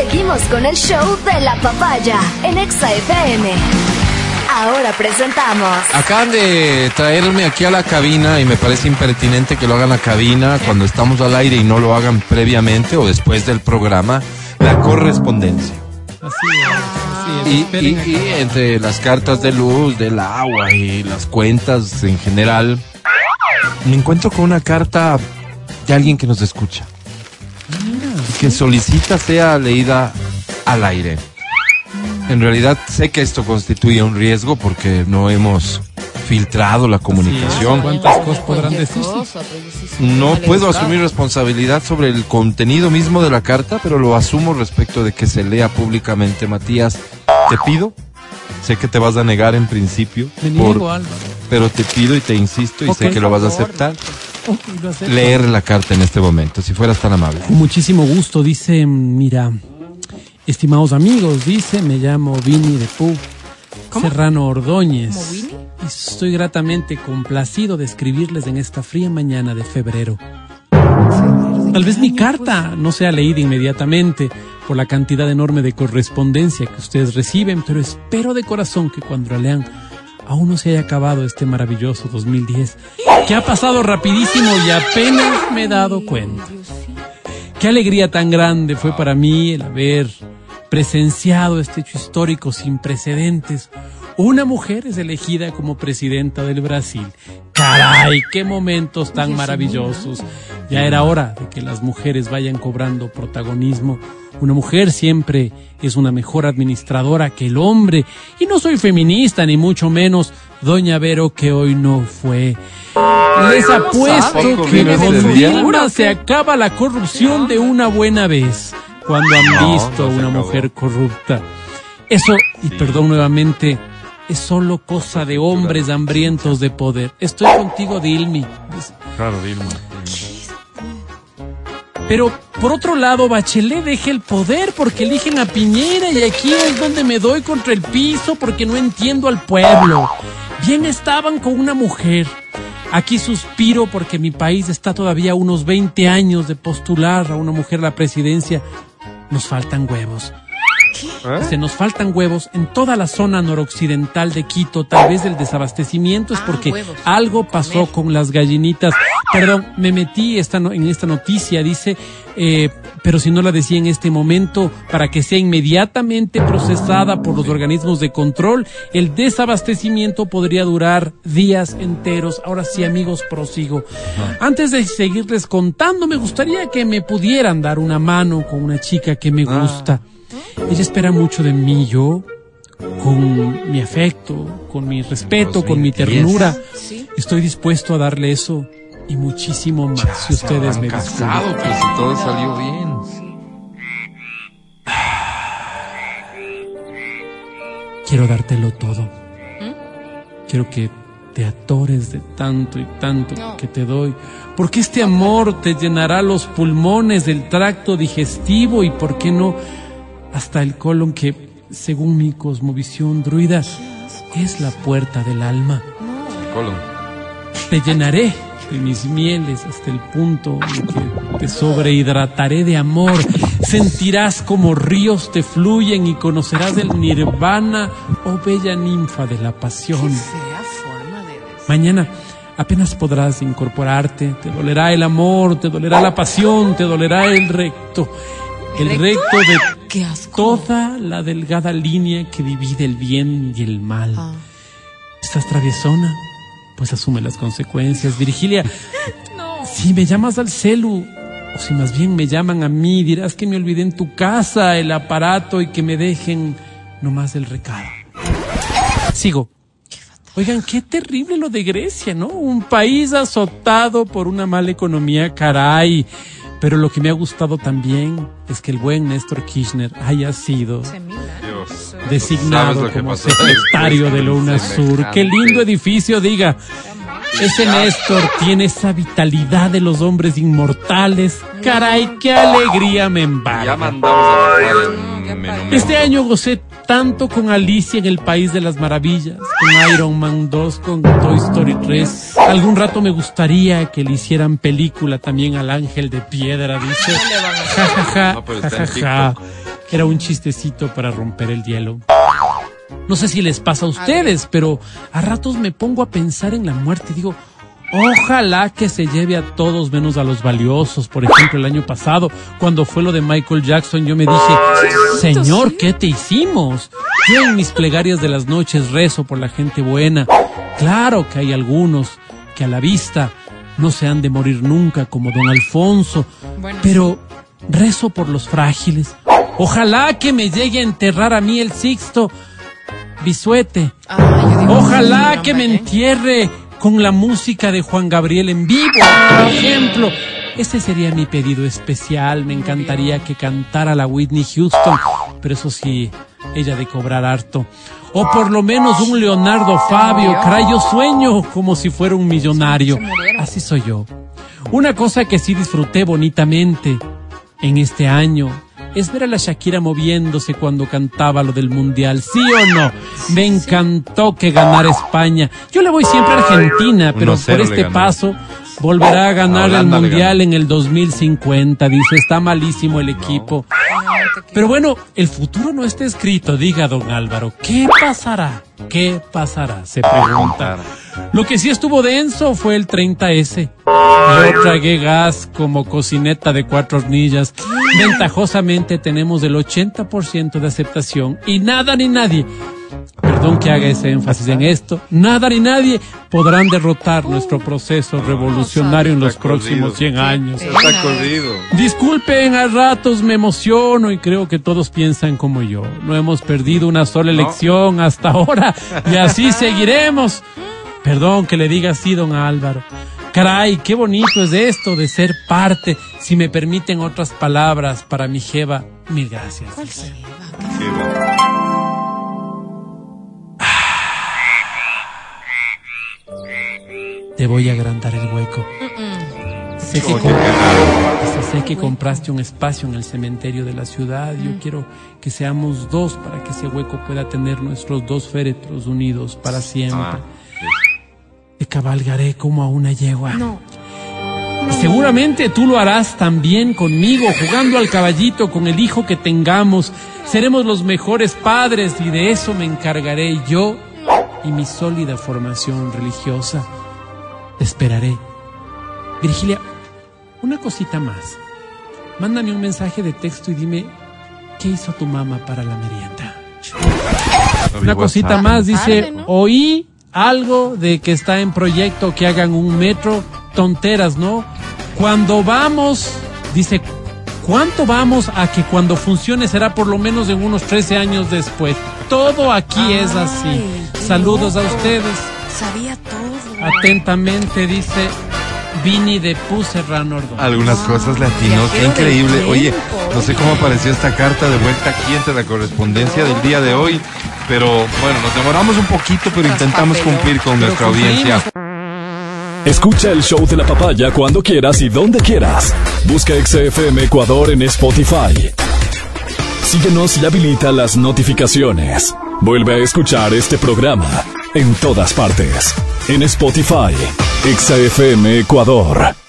Seguimos con el show de la papaya en Exa FM. Ahora presentamos. Acaban de traerme aquí a la cabina y me parece impertinente que lo hagan a la cabina cuando estamos al aire y no lo hagan previamente o después del programa, la correspondencia. Así es, Y, y- y entre las cartas de luz, del agua y las cuentas en general, me encuentro con una carta de alguien que nos escucha. Que solicita sea leída al aire. En realidad sé que esto constituye un riesgo porque no hemos filtrado la comunicación. ¿Cuántas cosas podrán decirse? No puedo asumir responsabilidad sobre el contenido mismo de la carta, pero lo asumo respecto de que se lea públicamente. Matías, te pido, sé que te vas a negar en principio, Me por- pero te pido y te insisto y sé que lo vas a aceptar, Leer la carta en este momento, si fueras tan amable. Con muchísimo gusto, dice, mira, estimados amigos, dice, me llamo Vini de Pú, Serrano Ordóñez. Y estoy gratamente complacido de escribirles en esta fría mañana de febrero. Tal vez mi carta no sea leída inmediatamente por la cantidad enorme de correspondencia que ustedes reciben, pero espero de corazón que cuando la lean aún no se haya acabado este maravilloso 2010, que ha pasado rapidísimo y apenas me he dado cuenta. Qué alegría tan grande fue para mí el haber presenciado este hecho histórico sin precedentes. Una mujer es elegida como presidenta del Brasil. Caray, qué momentos tan maravillosos. Ya era hora de que las mujeres vayan cobrando protagonismo. Una mujer siempre es una mejor administradora que el hombre. Y no soy feminista, ni mucho menos Doña Vero, que hoy no fue. Les apuesto ¿Tampoco que con día? Dilma se acaba la corrupción de una buena vez. Cuando han visto a una mujer corrupta. Eso, y perdón nuevamente, es solo cosa de hombres hambrientos de poder. Estoy contigo, Dilmi. Claro, Dilma. Pero por otro lado, Bachelet deja el poder porque eligen a Piñera y aquí es donde me doy contra el piso porque no entiendo al pueblo. Bien estaban con una mujer. Aquí suspiro porque mi país está todavía a unos 20 años de postular a una mujer a la presidencia. Nos faltan huevos. Se nos faltan huevos en toda la zona noroccidental de Quito. Tal vez el desabastecimiento es porque algo pasó con las gallinitas. Perdón, me metí esta no- en esta noticia, dice, eh, pero si no la decía en este momento, para que sea inmediatamente procesada por los organismos de control, el desabastecimiento podría durar días enteros. Ahora sí, amigos, prosigo. Antes de seguirles contando, me gustaría que me pudieran dar una mano con una chica que me gusta. Ella espera mucho de mí, yo, con mi afecto, con mi respeto, con mi ternura. Estoy dispuesto a darle eso y muchísimo más, si ustedes me casado, si todo salió bien. Quiero dártelo todo. Quiero que te atores de tanto y tanto que te doy. Porque este amor te llenará los pulmones del tracto digestivo y, ¿por qué no, hasta el colon que, según mi cosmovisión druida, es la puerta del alma? Colon. Te llenaré de mis mieles hasta el punto en que te sobrehidrataré de amor. Sentirás como ríos te fluyen y conocerás el nirvana, oh bella ninfa de la pasión. Mañana apenas podrás incorporarte, te dolerá el amor, te dolerá la pasión, te dolerá el recto. El recto de toda la delgada línea que divide el bien y el mal. ¿Estás traviesona? Pues asume las consecuencias. Virgilia, si me llamas al celu, o si más bien me llaman a mí, dirás que me olvidé en tu casa el aparato y que me dejen nomás el recado. Sigo. Oigan, qué terrible lo de Grecia, ¿no? Un país azotado por una mala economía, caray. Pero lo que me ha gustado también es que el buen Néstor Kirchner haya sido Dios. designado ¿Sabes lo que como secretario de la UNASUR. Qué lindo edificio, diga. Ese Néstor tiene esa vitalidad de los hombres inmortales. Caray, qué alegría me Ya embarga. Este año gocé tanto con Alicia en el País de las Maravillas, con Iron Man 2, con Toy Story 3. Algún rato me gustaría que le hicieran película también al Ángel de Piedra, dice. Ja, ja, ja, No, pero ja, está en ja, ja. Era un chistecito para romper el hielo. No sé si les pasa a ustedes, pero a ratos me pongo a pensar en la muerte y digo, ojalá que se lleve a todos menos a los valiosos. Por ejemplo, el año pasado, cuando fue lo de Michael Jackson, yo me dije, Señor, ¿qué te hicimos? Yo en mis plegarias de las noches rezo por la gente buena. Claro que hay algunos que a la vista no se han de morir nunca, como don Alfonso, pero rezo por los frágiles. Ojalá que me llegue a enterrar a mí el Sixto Bisuete. Ojalá que me entierre con la música de Juan Gabriel en vivo, por ejemplo. Ese sería mi pedido especial. Me encantaría que cantara la Whitney Houston, pero eso sí, ella de cobrar harto. O por lo menos un Leonardo Fabio. Caray, yo sueño como si fuera un millonario. Así soy yo. Una cosa que sí disfruté bonitamente en este año es ver a la Shakira moviéndose cuando cantaba lo del mundial, ¿sí o no? Me encantó que ganara España. Yo le voy siempre a Argentina, pero por este paso volverá a ganar el mundial en el 2050. Dice, está malísimo el equipo. Pero bueno, el futuro no está escrito, diga don Álvaro. ¿Qué pasará? ¿Qué pasará? Se pregunta. Lo que sí estuvo denso fue el 30S. Yo tragué gas como cocineta de cuatro hornillas. Ventajosamente tenemos el 80% de aceptación y nada ni nadie perdón que haga ese énfasis en esto, nada ni nadie podrán derrotar nuestro proceso revolucionario en los próximos 100 años. Disculpen, a ratos me emociono y creo que todos piensan como yo. No hemos perdido una sola elección hasta ahora y así seguiremos. Perdón que le diga así, don Álvaro. Caray, qué bonito es esto de ser parte. Si me permiten otras palabras para mi Jeva, mil gracias. te voy a agrandar el hueco. Sé que, sé que compraste un espacio en el cementerio de la ciudad. Yo mm. quiero que seamos dos para que ese hueco pueda tener nuestros dos féretros unidos para siempre. Ah, te cabalgaré como a una yegua. No. Seguramente tú lo harás también conmigo, jugando al caballito con el hijo que tengamos. Seremos los mejores padres y de eso me encargaré yo y mi sólida formación religiosa esperaré. Virgilia, una cosita más. Mándame un mensaje de texto y dime qué hizo tu mamá para la merienda. Una cosita más, dice, oí algo de que está en proyecto que hagan un metro, tonteras, ¿no? Cuando vamos, dice, ¿cuánto vamos a que cuando funcione será por lo menos en unos 13 años después? Todo aquí es así. Saludos a ustedes. Sabía todo. Atentamente dice Vini de Puserrano Algunas cosas latino, qué increíble. Oye, no sé cómo apareció esta carta de vuelta aquí entre la correspondencia del día de hoy, pero bueno, nos demoramos un poquito, pero intentamos cumplir con nuestra audiencia. Escucha el show de la papaya cuando quieras y donde quieras. Busca XFM Ecuador en Spotify. Síguenos y habilita las notificaciones. Vuelve a escuchar este programa en todas partes. En Spotify, XFM Ecuador.